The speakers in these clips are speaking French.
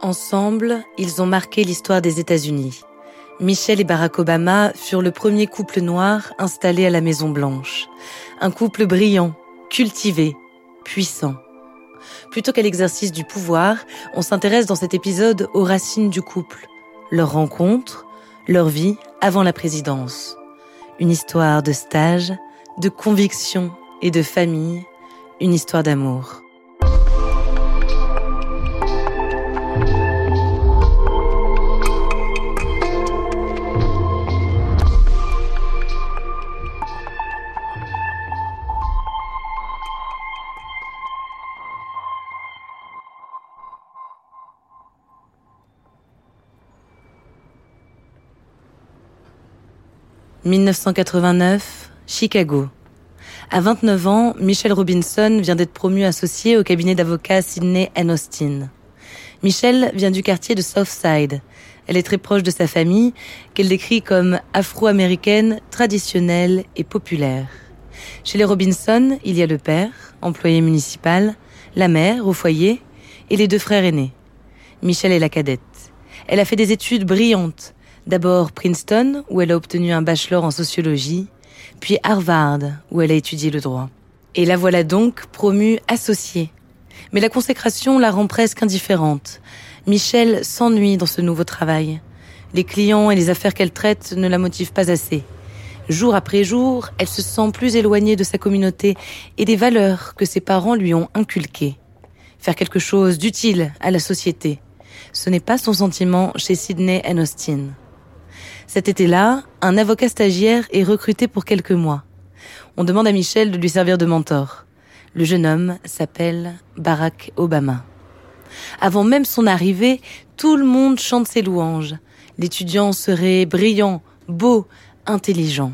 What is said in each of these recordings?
Ensemble, ils ont marqué l'histoire des États-Unis. Michelle et Barack Obama furent le premier couple noir installé à la Maison Blanche. Un couple brillant, cultivé, puissant. Plutôt qu'à l'exercice du pouvoir, on s'intéresse dans cet épisode aux racines du couple, leur rencontre, leur vie avant la présidence. Une histoire de stage, de conviction et de famille, une histoire d'amour. 1989, Chicago. À 29 ans, Michelle Robinson vient d'être promue associée au cabinet d'avocats Sydney Austin. Michelle vient du quartier de Southside. Elle est très proche de sa famille, qu'elle décrit comme afro-américaine, traditionnelle et populaire. Chez les Robinson, il y a le père, employé municipal, la mère au foyer et les deux frères aînés. Michelle est la cadette. Elle a fait des études brillantes, D'abord Princeton, où elle a obtenu un bachelor en sociologie, puis Harvard, où elle a étudié le droit. Et la voilà donc promue associée. Mais la consécration la rend presque indifférente. Michelle s'ennuie dans ce nouveau travail. Les clients et les affaires qu'elle traite ne la motivent pas assez. Jour après jour, elle se sent plus éloignée de sa communauté et des valeurs que ses parents lui ont inculquées. Faire quelque chose d'utile à la société. Ce n'est pas son sentiment chez Sydney and Austin. Cet été-là, un avocat stagiaire est recruté pour quelques mois. On demande à Michel de lui servir de mentor. Le jeune homme s'appelle Barack Obama. Avant même son arrivée, tout le monde chante ses louanges. L'étudiant serait brillant, beau, intelligent.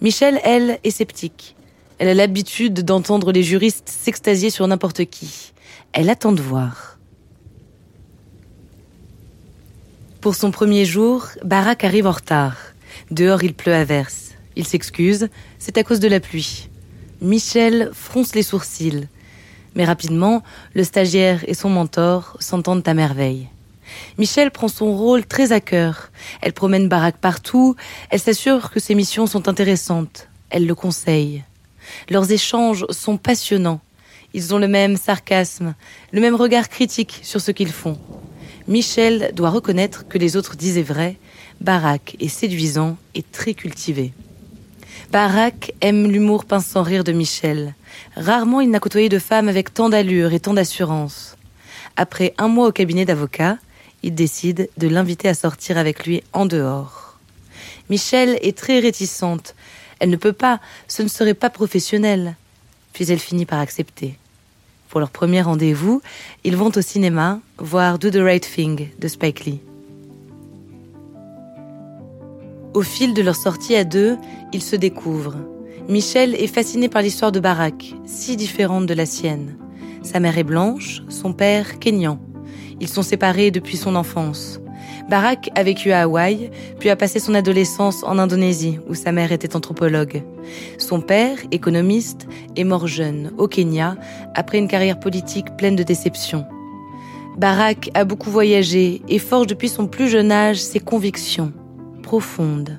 Michel, elle, est sceptique. Elle a l'habitude d'entendre les juristes s'extasier sur n'importe qui. Elle attend de voir. Pour son premier jour, Barack arrive en retard. Dehors, il pleut à verse. Il s'excuse, c'est à cause de la pluie. Michel fronce les sourcils. Mais rapidement, le stagiaire et son mentor s'entendent à merveille. Michel prend son rôle très à cœur. Elle promène Barack partout, elle s'assure que ses missions sont intéressantes. Elle le conseille. Leurs échanges sont passionnants. Ils ont le même sarcasme, le même regard critique sur ce qu'ils font. Michel doit reconnaître que les autres disaient vrai, Barack est séduisant et très cultivé. Barack aime l'humour pince sans rire de Michel. Rarement il n'a côtoyé de femme avec tant d'allure et tant d'assurance. Après un mois au cabinet d'avocat, il décide de l'inviter à sortir avec lui en dehors. Michel est très réticente. Elle ne peut pas, ce ne serait pas professionnel. Puis elle finit par accepter. Pour leur premier rendez-vous, ils vont au cinéma voir Do the Right Thing de Spike Lee. Au fil de leur sortie à deux, ils se découvrent. Michel est fasciné par l'histoire de Barack, si différente de la sienne. Sa mère est blanche, son père kényan. Ils sont séparés depuis son enfance. Barack a vécu à Hawaï, puis a passé son adolescence en Indonésie, où sa mère était anthropologue. Son père, économiste, est mort jeune, au Kenya, après une carrière politique pleine de déceptions. Barack a beaucoup voyagé et forge depuis son plus jeune âge ses convictions profondes.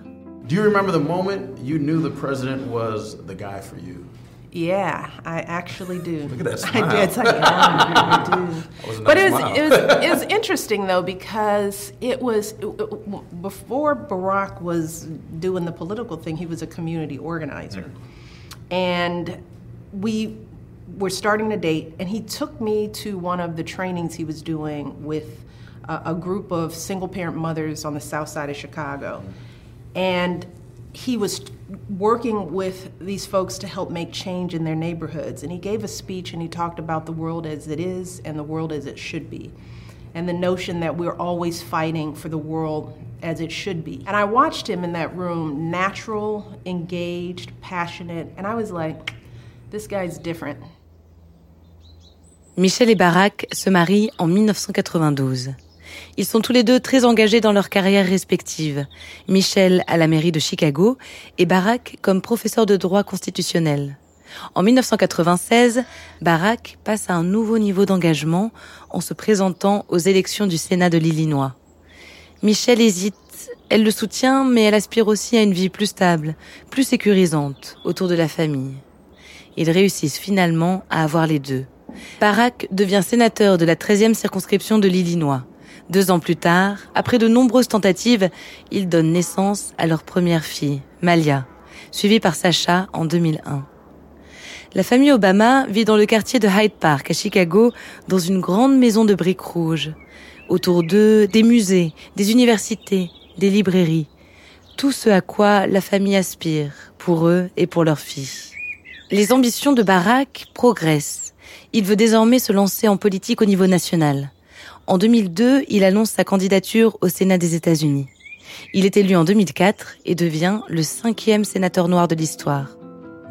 Do you remember the moment you knew the president was the guy for you? Yeah, I actually do. Look at that smile. I did. It's like, yeah, I do. a but it was, it was it was interesting though because it was before Barack was doing the political thing. He was a community organizer, mm-hmm. and we were starting to date. And he took me to one of the trainings he was doing with a, a group of single parent mothers on the south side of Chicago, mm-hmm. and he was working with these folks to help make change in their neighborhoods. And he gave a speech and he talked about the world as it is and the world as it should be. And the notion that we're always fighting for the world as it should be. And I watched him in that room, natural, engaged, passionate, and I was like, this guy's different. Michel et Barack se marient en 1992. Ils sont tous les deux très engagés dans leur carrière respective. Michel à la mairie de Chicago et Barack comme professeur de droit constitutionnel. En 1996, Barack passe à un nouveau niveau d'engagement en se présentant aux élections du Sénat de l'Illinois. Michel hésite. Elle le soutient, mais elle aspire aussi à une vie plus stable, plus sécurisante, autour de la famille. Ils réussissent finalement à avoir les deux. Barack devient sénateur de la 13e circonscription de l'Illinois. Deux ans plus tard, après de nombreuses tentatives, ils donnent naissance à leur première fille, Malia, suivie par Sacha en 2001. La famille Obama vit dans le quartier de Hyde Park à Chicago, dans une grande maison de briques rouges. Autour d'eux, des musées, des universités, des librairies. Tout ce à quoi la famille aspire, pour eux et pour leur fille. Les ambitions de Barack progressent. Il veut désormais se lancer en politique au niveau national. En 2002, il annonce sa candidature au Sénat des États-Unis. Il est élu en 2004 et devient le cinquième sénateur noir de l'histoire.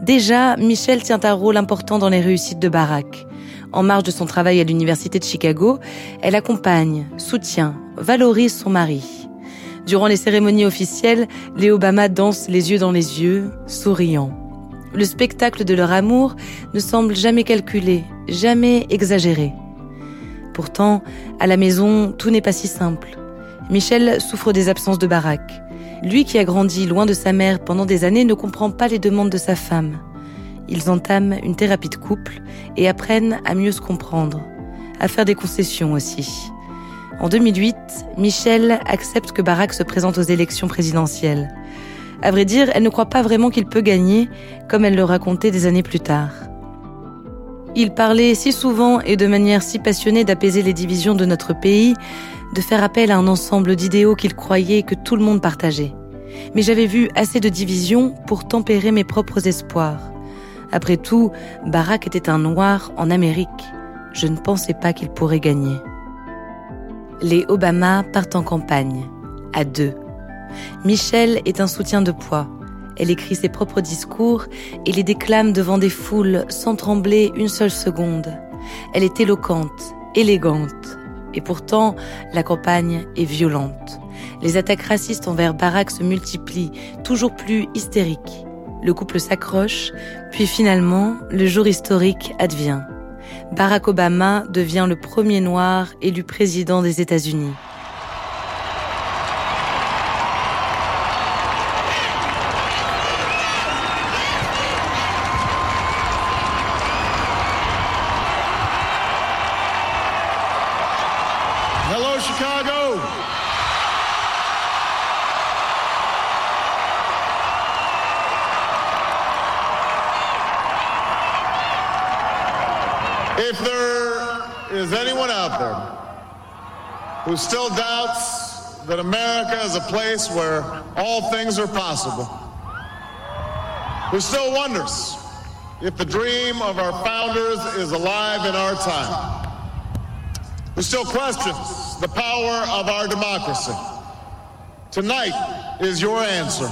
Déjà, Michel tient un rôle important dans les réussites de Barack. En marge de son travail à l'Université de Chicago, elle accompagne, soutient, valorise son mari. Durant les cérémonies officielles, les Obama dansent les yeux dans les yeux, souriant. Le spectacle de leur amour ne semble jamais calculé, jamais exagéré. Pourtant, à la maison, tout n'est pas si simple. Michel souffre des absences de Barack. Lui qui a grandi loin de sa mère pendant des années ne comprend pas les demandes de sa femme. Ils entament une thérapie de couple et apprennent à mieux se comprendre, à faire des concessions aussi. En 2008, Michel accepte que Barack se présente aux élections présidentielles. À vrai dire, elle ne croit pas vraiment qu'il peut gagner, comme elle le racontait des années plus tard. Il parlait si souvent et de manière si passionnée d'apaiser les divisions de notre pays, de faire appel à un ensemble d'idéaux qu'il croyait que tout le monde partageait. Mais j'avais vu assez de divisions pour tempérer mes propres espoirs. Après tout, Barack était un noir en Amérique. Je ne pensais pas qu'il pourrait gagner. Les Obama partent en campagne, à deux. Michel est un soutien de poids. Elle écrit ses propres discours et les déclame devant des foules sans trembler une seule seconde. Elle est éloquente, élégante. Et pourtant, la campagne est violente. Les attaques racistes envers Barack se multiplient, toujours plus hystériques. Le couple s'accroche, puis finalement, le jour historique advient. Barack Obama devient le premier noir élu président des États-Unis. If there is anyone out there who still doubts that America is a place where all things are possible, who still wonders if the dream of our founders is alive in our time, who still questions the power of our democracy, tonight is your answer.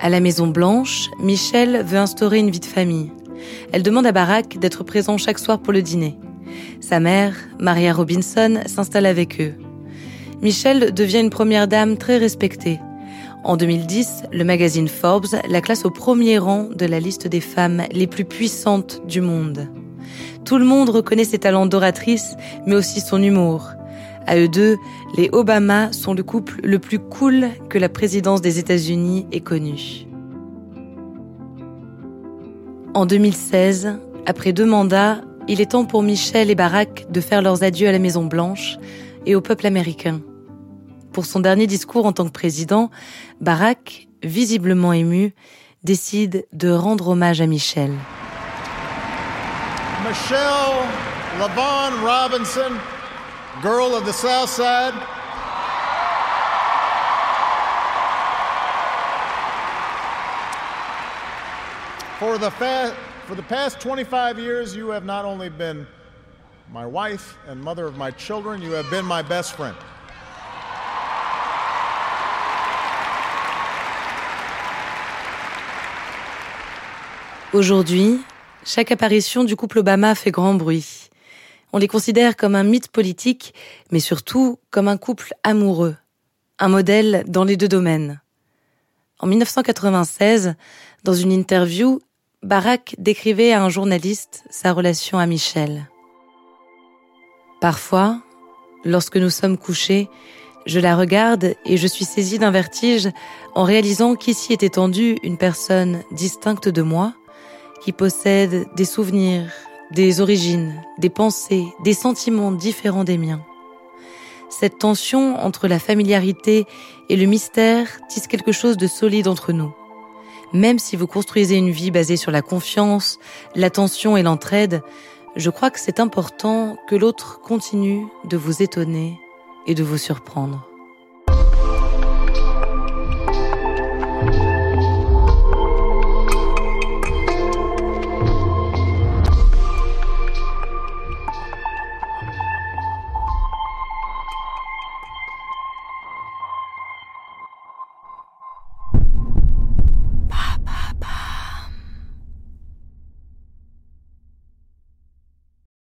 À la Maison Blanche, Michelle veut instaurer une vie de famille. Elle demande à Barack d'être présent chaque soir pour le dîner. Sa mère, Maria Robinson, s'installe avec eux. Michelle devient une première dame très respectée. En 2010, le magazine Forbes la classe au premier rang de la liste des femmes les plus puissantes du monde. Tout le monde reconnaît ses talents d'oratrice, mais aussi son humour. À eux deux, les Obama sont le couple le plus cool que la présidence des États-Unis ait connu. En 2016, après deux mandats, il est temps pour Michel et Barack de faire leurs adieux à la Maison Blanche et au peuple américain. Pour son dernier discours en tant que président, Barack, visiblement ému, décide de rendre hommage à Michelle. Michelle Lavon Robinson, girl of the South Side. For the past 25 years, you have not only been my wife and mother of my children, you have been my best friend. Aujourd'hui, chaque apparition du couple Obama fait grand bruit. On les considère comme un mythe politique, mais surtout comme un couple amoureux, un modèle dans les deux domaines. En 1996, dans une interview, Barack décrivait à un journaliste sa relation à Michelle. Parfois, lorsque nous sommes couchés, je la regarde et je suis saisie d'un vertige en réalisant qu'ici est étendue une personne distincte de moi, qui possède des souvenirs, des origines, des pensées, des sentiments différents des miens. Cette tension entre la familiarité et le mystère tisse quelque chose de solide entre nous. Même si vous construisez une vie basée sur la confiance, l'attention et l'entraide, je crois que c'est important que l'autre continue de vous étonner et de vous surprendre.